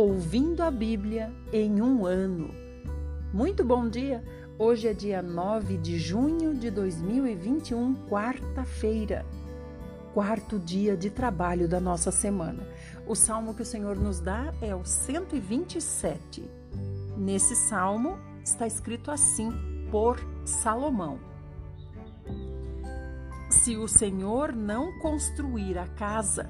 Ouvindo a Bíblia em um ano. Muito bom dia! Hoje é dia 9 de junho de 2021, quarta-feira, quarto dia de trabalho da nossa semana. O salmo que o Senhor nos dá é o 127. Nesse salmo está escrito assim, por Salomão: Se o Senhor não construir a casa,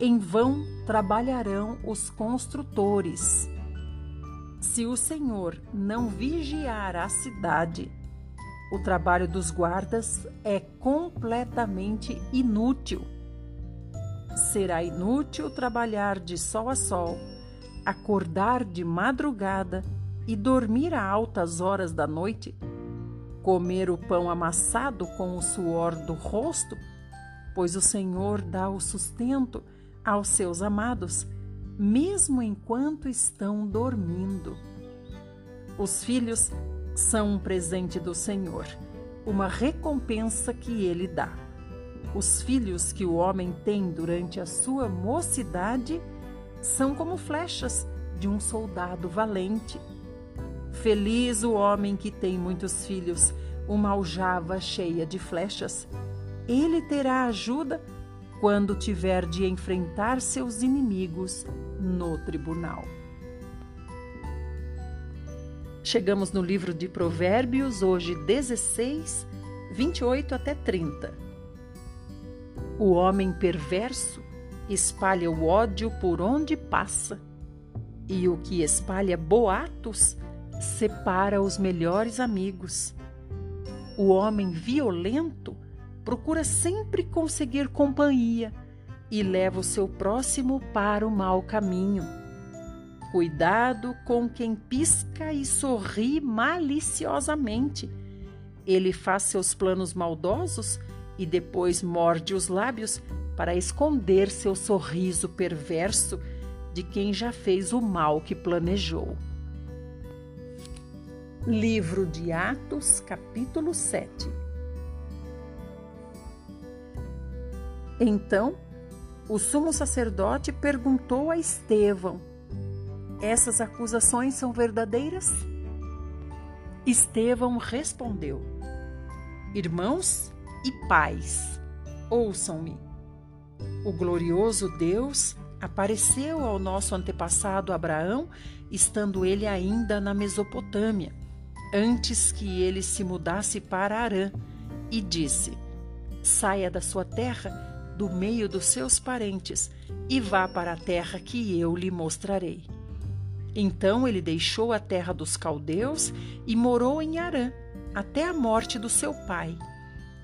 em vão trabalharão os construtores. Se o Senhor não vigiar a cidade, o trabalho dos guardas é completamente inútil. Será inútil trabalhar de sol a sol, acordar de madrugada e dormir a altas horas da noite, comer o pão amassado com o suor do rosto, pois o Senhor dá o sustento aos seus amados, mesmo enquanto estão dormindo. Os filhos são um presente do Senhor, uma recompensa que ele dá. Os filhos que o homem tem durante a sua mocidade são como flechas de um soldado valente. Feliz o homem que tem muitos filhos, uma aljava cheia de flechas. Ele terá ajuda quando tiver de enfrentar seus inimigos no tribunal. Chegamos no livro de Provérbios, hoje 16, 28 até 30. O homem perverso espalha o ódio por onde passa, e o que espalha boatos separa os melhores amigos. O homem violento procura sempre conseguir companhia e leva o seu próximo para o mau caminho. Cuidado com quem pisca e sorri maliciosamente. Ele faz seus planos maldosos e depois morde os lábios para esconder seu sorriso perverso de quem já fez o mal que planejou. Livro de Atos, capítulo 7 Então, o sumo sacerdote perguntou a Estevão: Essas acusações são verdadeiras? Estevão respondeu: Irmãos e pais, ouçam-me. O glorioso Deus apareceu ao nosso antepassado Abraão, estando ele ainda na Mesopotâmia, antes que ele se mudasse para Arã, e disse: Saia da sua terra do meio dos seus parentes e vá para a terra que eu lhe mostrarei. Então ele deixou a terra dos caldeus e morou em Harã até a morte do seu pai.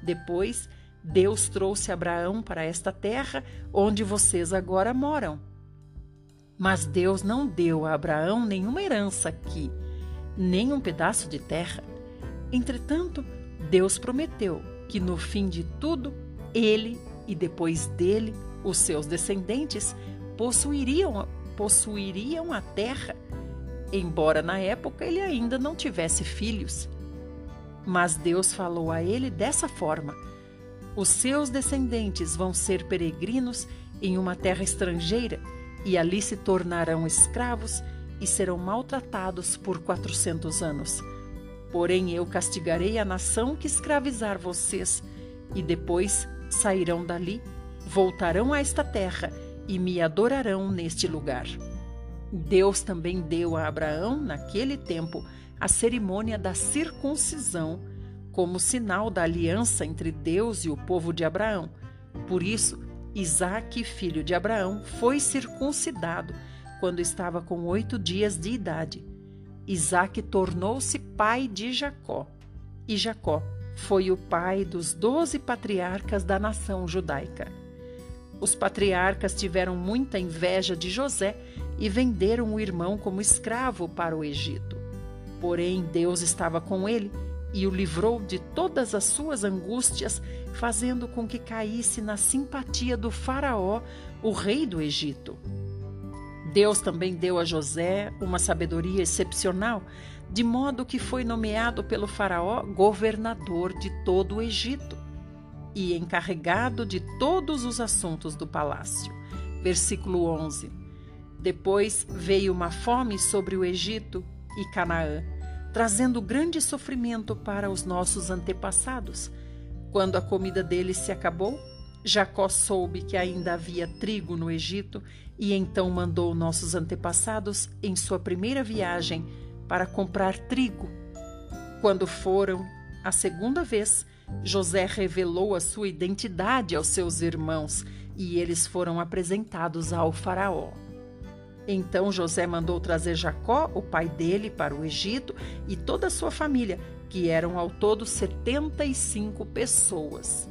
Depois, Deus trouxe Abraão para esta terra onde vocês agora moram. Mas Deus não deu a Abraão nenhuma herança aqui, nem um pedaço de terra. Entretanto, Deus prometeu que no fim de tudo ele e depois dele os seus descendentes possuiriam, possuiriam a terra, embora na época ele ainda não tivesse filhos. Mas Deus falou a ele dessa forma: Os seus descendentes vão ser peregrinos em uma terra estrangeira e ali se tornarão escravos e serão maltratados por quatrocentos anos. Porém, eu castigarei a nação que escravizar vocês, e depois sairão dali, voltarão a esta terra e me adorarão neste lugar. Deus também deu a Abraão, naquele tempo, a cerimônia da circuncisão, como sinal da aliança entre Deus e o povo de Abraão. Por isso, Isaque, filho de Abraão, foi circuncidado quando estava com oito dias de idade. Isaque tornou-se pai de Jacó, e Jacó foi o pai dos doze patriarcas da nação judaica. Os patriarcas tiveram muita inveja de José e venderam o irmão como escravo para o Egito. Porém, Deus estava com ele e o livrou de todas as suas angústias, fazendo com que caísse na simpatia do Faraó, o rei do Egito. Deus também deu a José uma sabedoria excepcional, de modo que foi nomeado pelo Faraó governador de todo o Egito e encarregado de todos os assuntos do palácio. Versículo 11. Depois veio uma fome sobre o Egito e Canaã, trazendo grande sofrimento para os nossos antepassados. Quando a comida deles se acabou, Jacó soube que ainda havia trigo no Egito e então mandou nossos antepassados em sua primeira viagem para comprar trigo. Quando foram a segunda vez, José revelou a sua identidade aos seus irmãos e eles foram apresentados ao Faraó. Então José mandou trazer Jacó, o pai dele, para o Egito e toda a sua família, que eram ao todo 75 pessoas.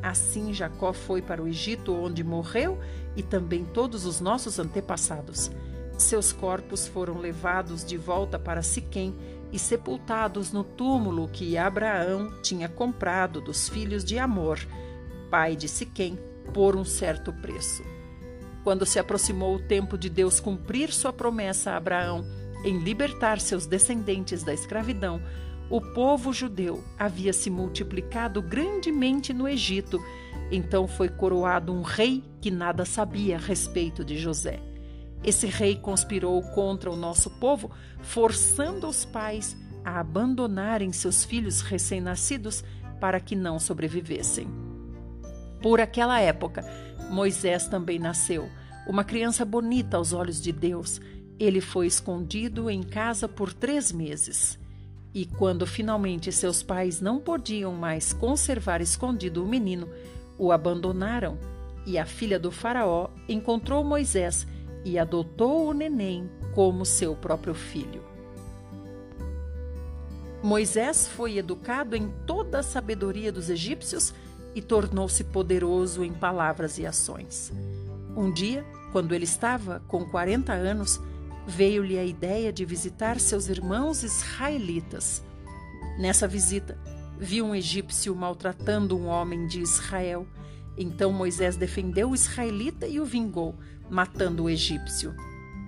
Assim Jacó foi para o Egito, onde morreu, e também todos os nossos antepassados. Seus corpos foram levados de volta para Siquém e sepultados no túmulo que Abraão tinha comprado dos filhos de Amor, pai de Siquém, por um certo preço. Quando se aproximou o tempo de Deus cumprir sua promessa a Abraão em libertar seus descendentes da escravidão, o povo judeu havia se multiplicado grandemente no Egito. Então foi coroado um rei que nada sabia a respeito de José. Esse rei conspirou contra o nosso povo, forçando os pais a abandonarem seus filhos recém-nascidos para que não sobrevivessem. Por aquela época, Moisés também nasceu, uma criança bonita aos olhos de Deus. Ele foi escondido em casa por três meses. E quando finalmente seus pais não podiam mais conservar escondido o menino, o abandonaram. E a filha do Faraó encontrou Moisés e adotou o neném como seu próprio filho. Moisés foi educado em toda a sabedoria dos egípcios e tornou-se poderoso em palavras e ações. Um dia, quando ele estava com 40 anos, veio-lhe a ideia de visitar seus irmãos israelitas. Nessa visita, viu um egípcio maltratando um homem de Israel. Então Moisés defendeu o israelita e o vingou, matando o egípcio.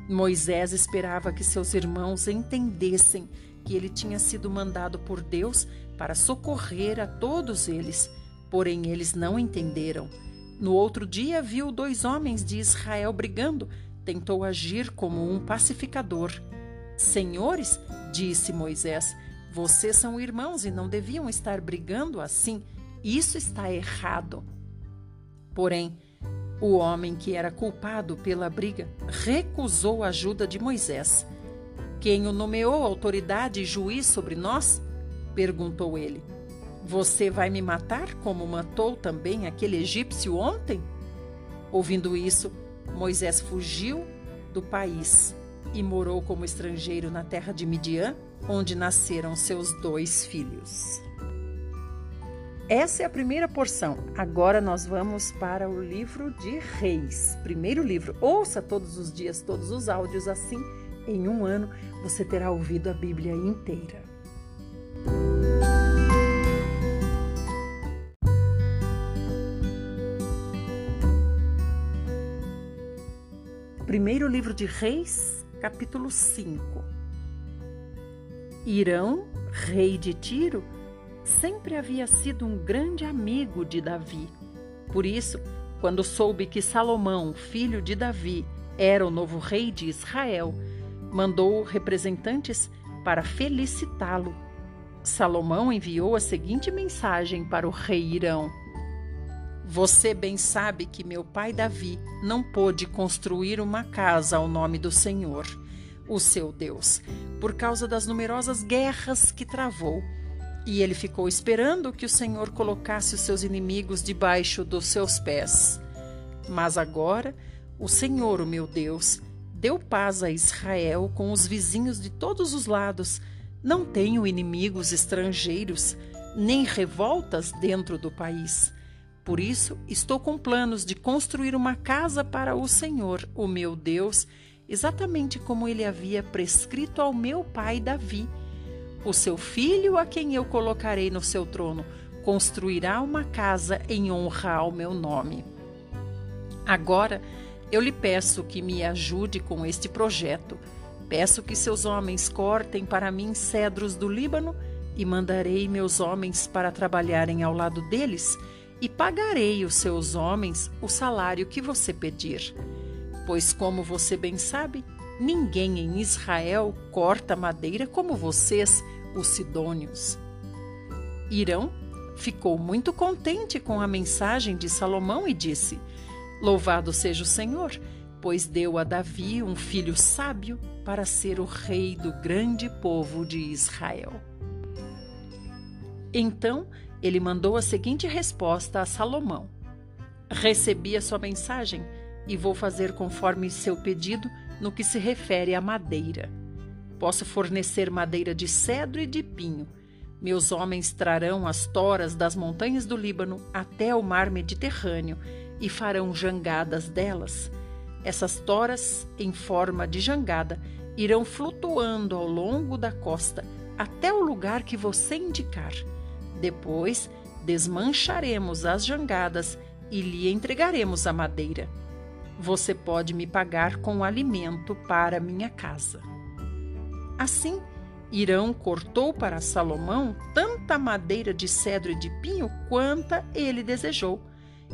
Moisés esperava que seus irmãos entendessem que ele tinha sido mandado por Deus para socorrer a todos eles Porém, eles não entenderam. No outro dia, viu dois homens de Israel brigando. Tentou agir como um pacificador. Senhores, disse Moisés, vocês são irmãos e não deviam estar brigando assim. Isso está errado. Porém, o homem que era culpado pela briga recusou a ajuda de Moisés. Quem o nomeou autoridade e juiz sobre nós? perguntou ele. Você vai me matar como matou também aquele egípcio ontem? Ouvindo isso, Moisés fugiu do país e morou como estrangeiro na terra de Midian, onde nasceram seus dois filhos. Essa é a primeira porção. Agora nós vamos para o livro de Reis. Primeiro livro. Ouça todos os dias todos os áudios, assim, em um ano você terá ouvido a Bíblia inteira. Primeiro livro de Reis, capítulo 5. Irão, rei de Tiro, sempre havia sido um grande amigo de Davi. Por isso, quando soube que Salomão, filho de Davi, era o novo rei de Israel, mandou representantes para felicitá-lo. Salomão enviou a seguinte mensagem para o rei Irão: você bem sabe que meu pai Davi não pôde construir uma casa ao nome do Senhor, o seu Deus, por causa das numerosas guerras que travou. E ele ficou esperando que o Senhor colocasse os seus inimigos debaixo dos seus pés. Mas agora, o Senhor, o meu Deus, deu paz a Israel com os vizinhos de todos os lados. Não tenho inimigos estrangeiros, nem revoltas dentro do país. Por isso, estou com planos de construir uma casa para o Senhor, o meu Deus, exatamente como ele havia prescrito ao meu pai Davi. O seu filho, a quem eu colocarei no seu trono, construirá uma casa em honra ao meu nome. Agora, eu lhe peço que me ajude com este projeto. Peço que seus homens cortem para mim cedros do Líbano e mandarei meus homens para trabalharem ao lado deles e pagarei os seus homens o salário que você pedir. pois, como você bem sabe, ninguém em Israel corta madeira como vocês, os sidônios. Irão ficou muito contente com a mensagem de Salomão e disse: Louvado seja o Senhor, pois deu a Davi um filho sábio para ser o rei do grande povo de Israel. Então ele mandou a seguinte resposta a Salomão: Recebi a sua mensagem e vou fazer conforme seu pedido no que se refere à madeira. Posso fornecer madeira de cedro e de pinho. Meus homens trarão as toras das montanhas do Líbano até o mar Mediterrâneo e farão jangadas delas. Essas toras, em forma de jangada, irão flutuando ao longo da costa até o lugar que você indicar. Depois, desmancharemos as jangadas e lhe entregaremos a madeira. Você pode me pagar com alimento para minha casa. Assim, Irão cortou para Salomão tanta madeira de cedro e de pinho quanta ele desejou,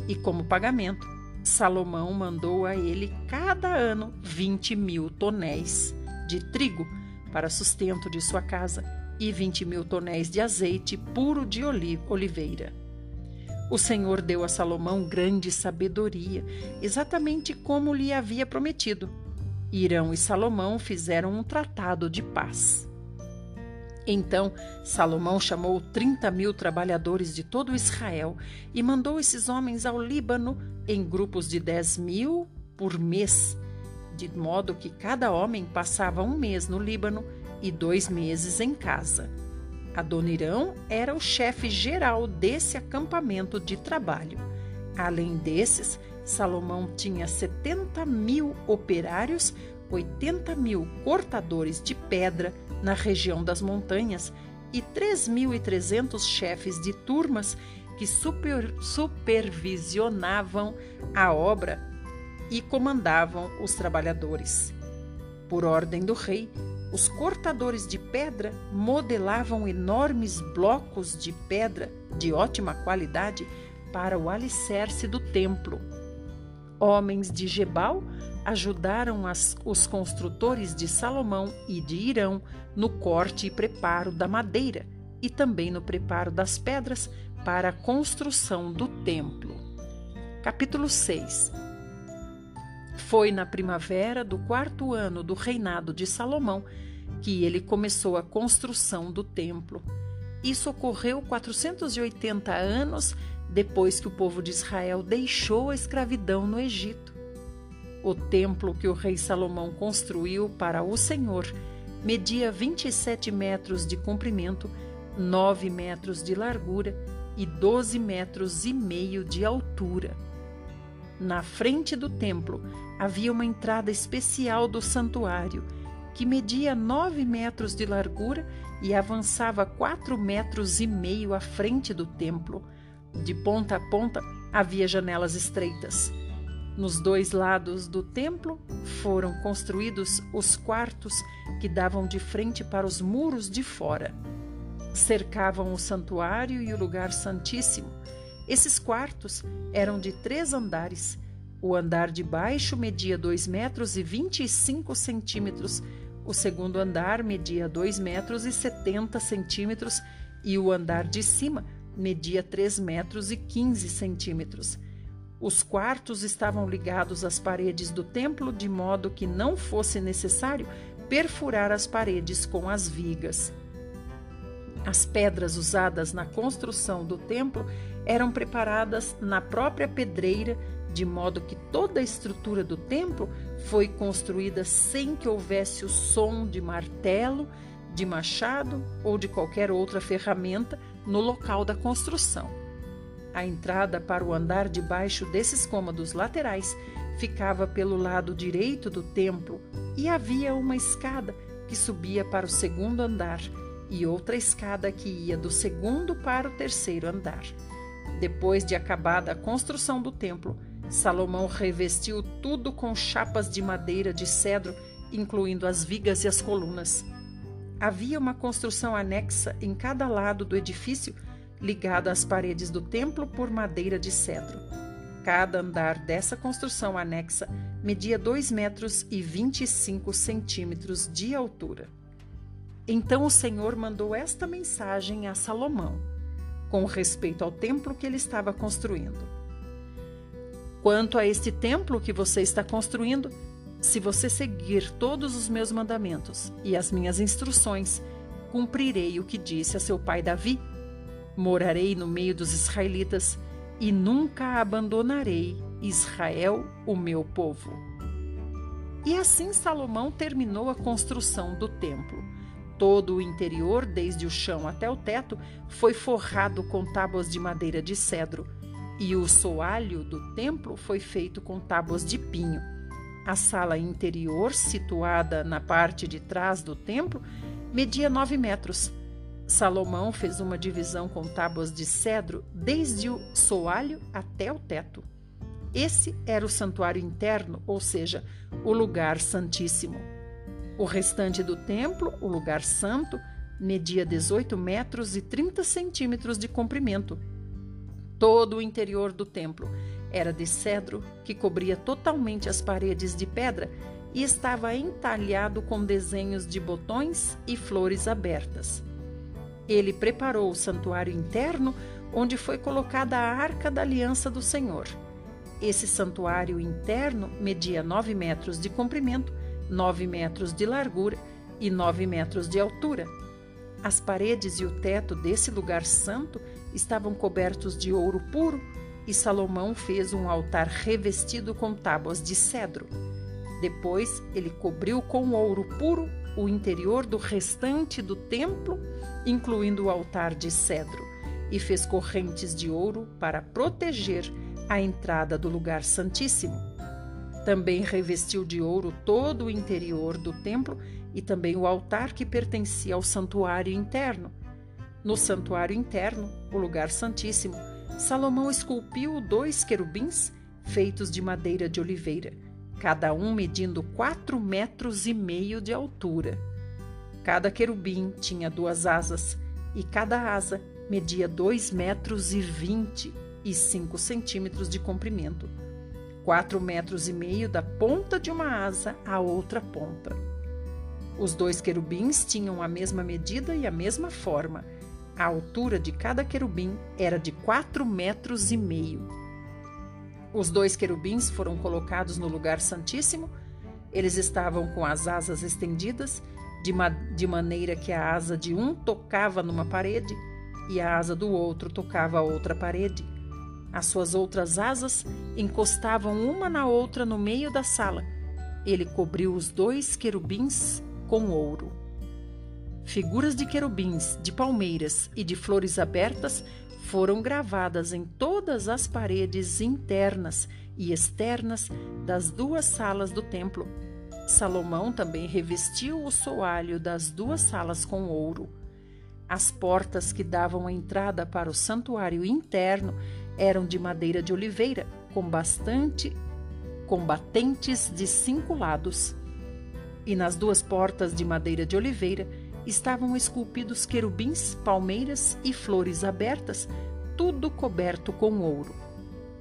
e como pagamento, Salomão mandou a ele cada ano vinte mil tonéis de trigo para sustento de sua casa e vinte mil tonéis de azeite puro de oliveira. O Senhor deu a Salomão grande sabedoria, exatamente como lhe havia prometido. Irão e Salomão fizeram um tratado de paz. Então Salomão chamou trinta mil trabalhadores de todo Israel e mandou esses homens ao Líbano em grupos de dez mil por mês, de modo que cada homem passava um mês no Líbano e dois meses em casa. Adonirão era o chefe geral desse acampamento de trabalho. Além desses, Salomão tinha 70 mil operários, 80 mil cortadores de pedra na região das montanhas e 3.300 chefes de turmas que super, supervisionavam a obra e comandavam os trabalhadores. Por ordem do rei, os cortadores de pedra modelavam enormes blocos de pedra de ótima qualidade para o alicerce do templo. Homens de Gebal ajudaram as, os construtores de Salomão e de Irão no corte e preparo da madeira e também no preparo das pedras para a construção do templo. Capítulo 6 foi na primavera do quarto ano do reinado de Salomão que ele começou a construção do templo. Isso ocorreu 480 anos depois que o povo de Israel deixou a escravidão no Egito. O templo que o rei Salomão construiu para o Senhor media 27 metros de comprimento, 9 metros de largura e 12 metros e meio de altura. Na frente do templo havia uma entrada especial do santuário, que media nove metros de largura e avançava quatro metros e meio à frente do templo. De ponta a ponta havia janelas estreitas. Nos dois lados do templo foram construídos os quartos que davam de frente para os muros de fora. Cercavam o santuário e o lugar santíssimo esses quartos eram de três andares. O andar de baixo media 2 metros e 25 centímetros, o segundo andar media 2 metros e 70 centímetros e o andar de cima media 3 metros e 15 centímetros. Os quartos estavam ligados às paredes do templo de modo que não fosse necessário perfurar as paredes com as vigas. As pedras usadas na construção do templo eram preparadas na própria pedreira, de modo que toda a estrutura do templo foi construída sem que houvesse o som de martelo, de machado ou de qualquer outra ferramenta no local da construção. A entrada para o andar de baixo desses cômodos laterais ficava pelo lado direito do templo e havia uma escada que subia para o segundo andar e outra escada que ia do segundo para o terceiro andar. Depois de acabada a construção do templo, Salomão revestiu tudo com chapas de madeira de cedro, incluindo as vigas e as colunas. Havia uma construção anexa em cada lado do edifício, ligada às paredes do templo por madeira de cedro. Cada andar dessa construção anexa media 2 metros e 25 centímetros de altura. Então o Senhor mandou esta mensagem a Salomão, com respeito ao templo que ele estava construindo. Quanto a este templo que você está construindo, se você seguir todos os meus mandamentos e as minhas instruções, cumprirei o que disse a seu pai Davi. Morarei no meio dos israelitas e nunca abandonarei Israel, o meu povo. E assim Salomão terminou a construção do templo. Todo o interior, desde o chão até o teto, foi forrado com tábuas de madeira de cedro, e o soalho do templo foi feito com tábuas de pinho. A sala interior, situada na parte de trás do templo, media nove metros Salomão fez uma divisão com tábuas de cedro desde o soalho até o teto. Esse era o santuário interno, ou seja, o lugar santíssimo. O restante do templo, o lugar santo, media 18 metros e 30 centímetros de comprimento. Todo o interior do templo era de cedro, que cobria totalmente as paredes de pedra e estava entalhado com desenhos de botões e flores abertas. Ele preparou o santuário interno, onde foi colocada a arca da aliança do Senhor. Esse santuário interno media 9 metros de comprimento, 9 metros de largura e 9 metros de altura. As paredes e o teto desse lugar santo estavam cobertos de ouro puro e Salomão fez um altar revestido com tábuas de cedro. Depois ele cobriu com ouro puro o interior do restante do templo, incluindo o altar de cedro, e fez correntes de ouro para proteger a entrada do lugar santíssimo. Também revestiu de ouro todo o interior do templo e também o altar que pertencia ao santuário interno. No santuário interno, o lugar santíssimo, Salomão esculpiu dois querubins feitos de madeira de oliveira cada um medindo quatro metros e meio de altura. Cada querubim tinha duas asas, e cada asa media dois metros e vinte e cinco centímetros de comprimento, quatro metros e meio da ponta de uma asa à outra ponta. Os dois querubins tinham a mesma medida e a mesma forma. A altura de cada querubim era de quatro metros e meio. Os dois querubins foram colocados no lugar santíssimo. Eles estavam com as asas estendidas, de, ma de maneira que a asa de um tocava numa parede e a asa do outro tocava a outra parede. As suas outras asas encostavam uma na outra no meio da sala. Ele cobriu os dois querubins com ouro. Figuras de querubins, de palmeiras e de flores abertas foram gravadas em todas as paredes internas e externas das duas salas do templo. Salomão também revestiu o soalho das duas salas com ouro. As portas que davam a entrada para o santuário interno eram de madeira de oliveira, com bastante combatentes de cinco lados. E nas duas portas de madeira de oliveira estavam esculpidos querubins, palmeiras e flores abertas, tudo coberto com ouro.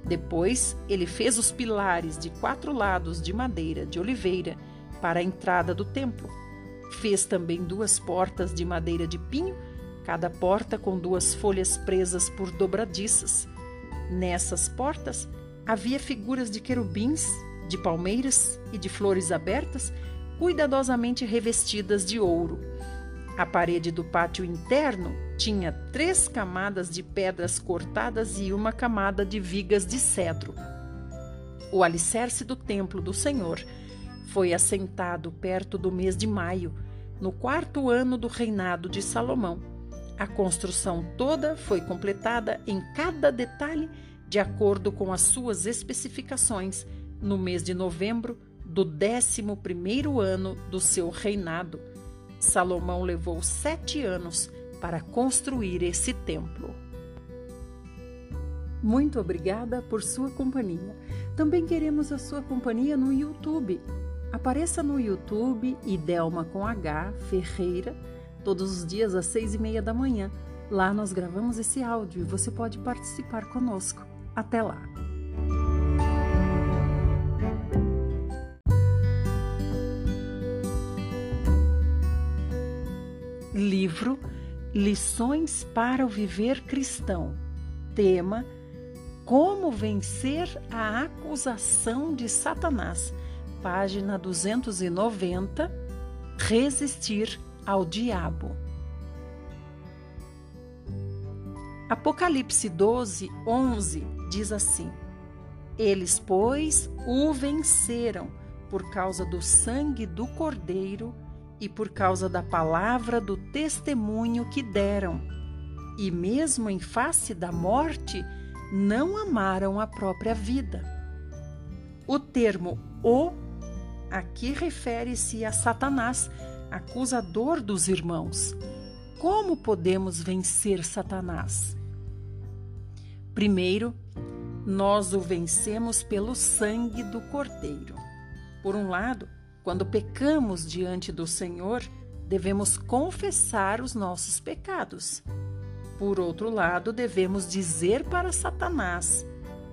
Depois, ele fez os pilares de quatro lados de madeira de oliveira para a entrada do templo. Fez também duas portas de madeira de pinho, cada porta com duas folhas presas por dobradiças. Nessas portas havia figuras de querubins, de palmeiras e de flores abertas, cuidadosamente revestidas de ouro. A parede do pátio interno tinha três camadas de pedras cortadas e uma camada de vigas de cedro. O alicerce do templo do Senhor foi assentado perto do mês de maio, no quarto ano do reinado de Salomão. A construção toda foi completada em cada detalhe de acordo com as suas especificações no mês de novembro do décimo primeiro ano do seu reinado Salomão levou sete anos para construir esse templo. Muito obrigada por sua companhia. Também queremos a sua companhia no YouTube. Apareça no YouTube Idelma com H Ferreira todos os dias às seis e meia da manhã. Lá nós gravamos esse áudio e você pode participar conosco. Até lá! Livro Lições para o Viver Cristão. Tema: Como vencer a acusação de Satanás. Página 290. Resistir ao diabo. Apocalipse 12, 11 diz assim: Eles, pois, o venceram por causa do sangue do Cordeiro e por causa da palavra do testemunho que deram. E mesmo em face da morte, não amaram a própria vida. O termo o aqui refere-se a Satanás, acusador dos irmãos. Como podemos vencer Satanás? Primeiro, nós o vencemos pelo sangue do Cordeiro. Por um lado, quando pecamos diante do Senhor, devemos confessar os nossos pecados. Por outro lado, devemos dizer para Satanás: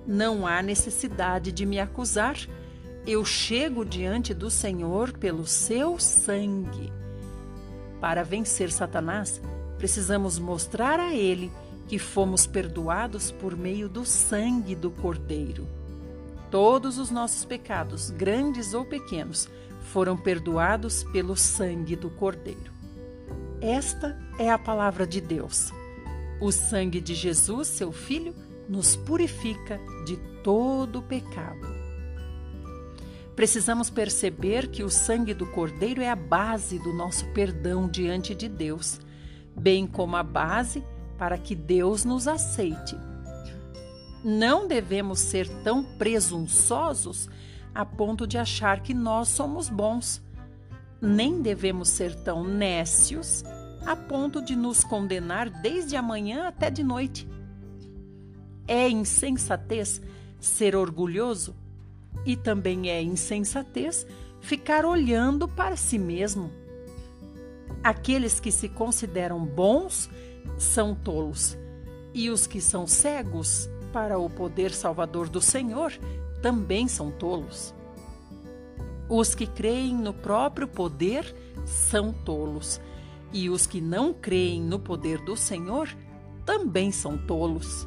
Não há necessidade de me acusar. Eu chego diante do Senhor pelo seu sangue. Para vencer Satanás, precisamos mostrar a ele que fomos perdoados por meio do sangue do Cordeiro. Todos os nossos pecados, grandes ou pequenos, foram perdoados pelo sangue do Cordeiro. Esta é a palavra de Deus. O sangue de Jesus, seu Filho, nos purifica de todo pecado. Precisamos perceber que o sangue do Cordeiro é a base do nosso perdão diante de Deus, bem como a base para que Deus nos aceite. Não devemos ser tão presunçosos a ponto de achar que nós somos bons. Nem devemos ser tão nécios a ponto de nos condenar desde amanhã até de noite. É insensatez ser orgulhoso e também é insensatez ficar olhando para si mesmo. Aqueles que se consideram bons são tolos, e os que são cegos para o poder salvador do Senhor também são tolos. Os que creem no próprio poder são tolos, e os que não creem no poder do Senhor também são tolos.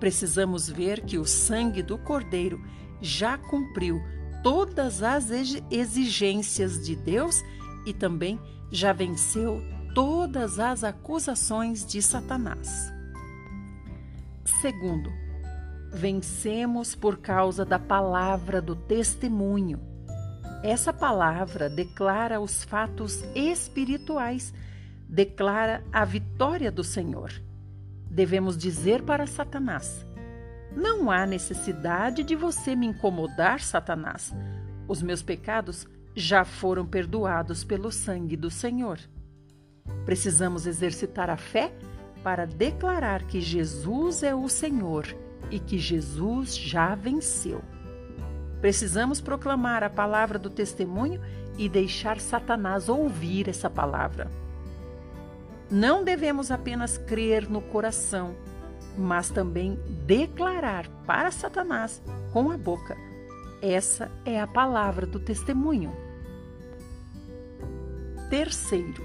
Precisamos ver que o sangue do Cordeiro já cumpriu todas as exigências de Deus e também já venceu todas as acusações de Satanás. Segundo, vencemos por causa da palavra do testemunho. Essa palavra declara os fatos espirituais, declara a vitória do Senhor. Devemos dizer para Satanás: Não há necessidade de você me incomodar, Satanás. Os meus pecados já foram perdoados pelo sangue do Senhor. Precisamos exercitar a fé para declarar que Jesus é o Senhor e que Jesus já venceu. Precisamos proclamar a palavra do testemunho e deixar Satanás ouvir essa palavra. Não devemos apenas crer no coração, mas também declarar para Satanás com a boca. Essa é a palavra do testemunho. Terceiro,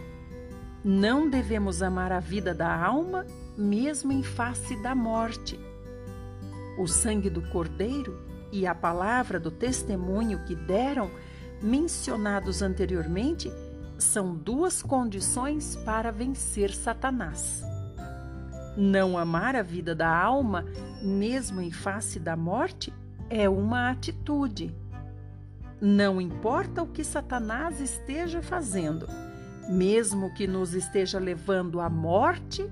não devemos amar a vida da alma, mesmo em face da morte. O sangue do Cordeiro e a palavra do testemunho que deram, mencionados anteriormente, são duas condições para vencer Satanás. Não amar a vida da alma, mesmo em face da morte, é uma atitude. Não importa o que Satanás esteja fazendo, mesmo que nos esteja levando à morte,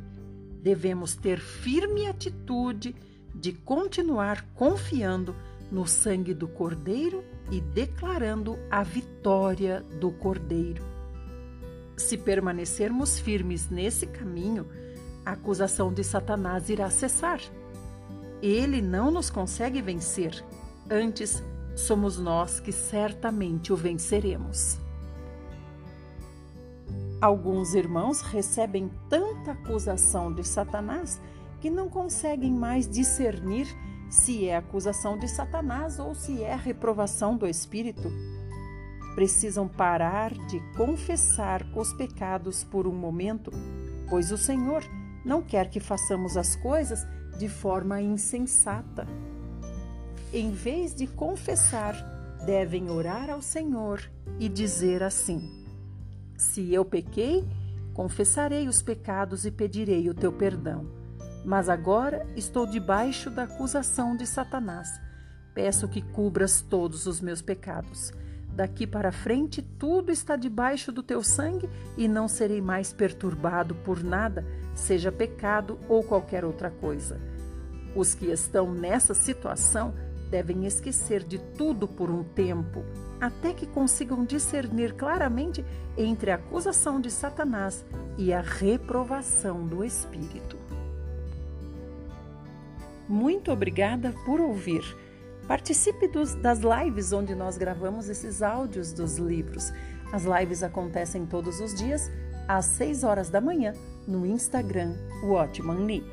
devemos ter firme atitude de continuar confiando no sangue do Cordeiro e declarando a vitória do Cordeiro. Se permanecermos firmes nesse caminho, a acusação de Satanás irá cessar. Ele não nos consegue vencer, antes somos nós que certamente o venceremos. Alguns irmãos recebem tanta acusação de Satanás que não conseguem mais discernir se é acusação de Satanás ou se é reprovação do Espírito. precisam parar de confessar os pecados por um momento, pois o Senhor não quer que façamos as coisas de forma insensata. Em vez de confessar, devem orar ao Senhor e dizer assim: Se eu pequei, confessarei os pecados e pedirei o teu perdão. Mas agora estou debaixo da acusação de Satanás. Peço que cubras todos os meus pecados. Daqui para frente, tudo está debaixo do teu sangue e não serei mais perturbado por nada, seja pecado ou qualquer outra coisa. Os que estão nessa situação devem esquecer de tudo por um tempo, até que consigam discernir claramente entre a acusação de Satanás e a reprovação do Espírito. Muito obrigada por ouvir. Participe dos, das lives onde nós gravamos esses áudios dos livros. As lives acontecem todos os dias às 6 horas da manhã no Instagram Watchman.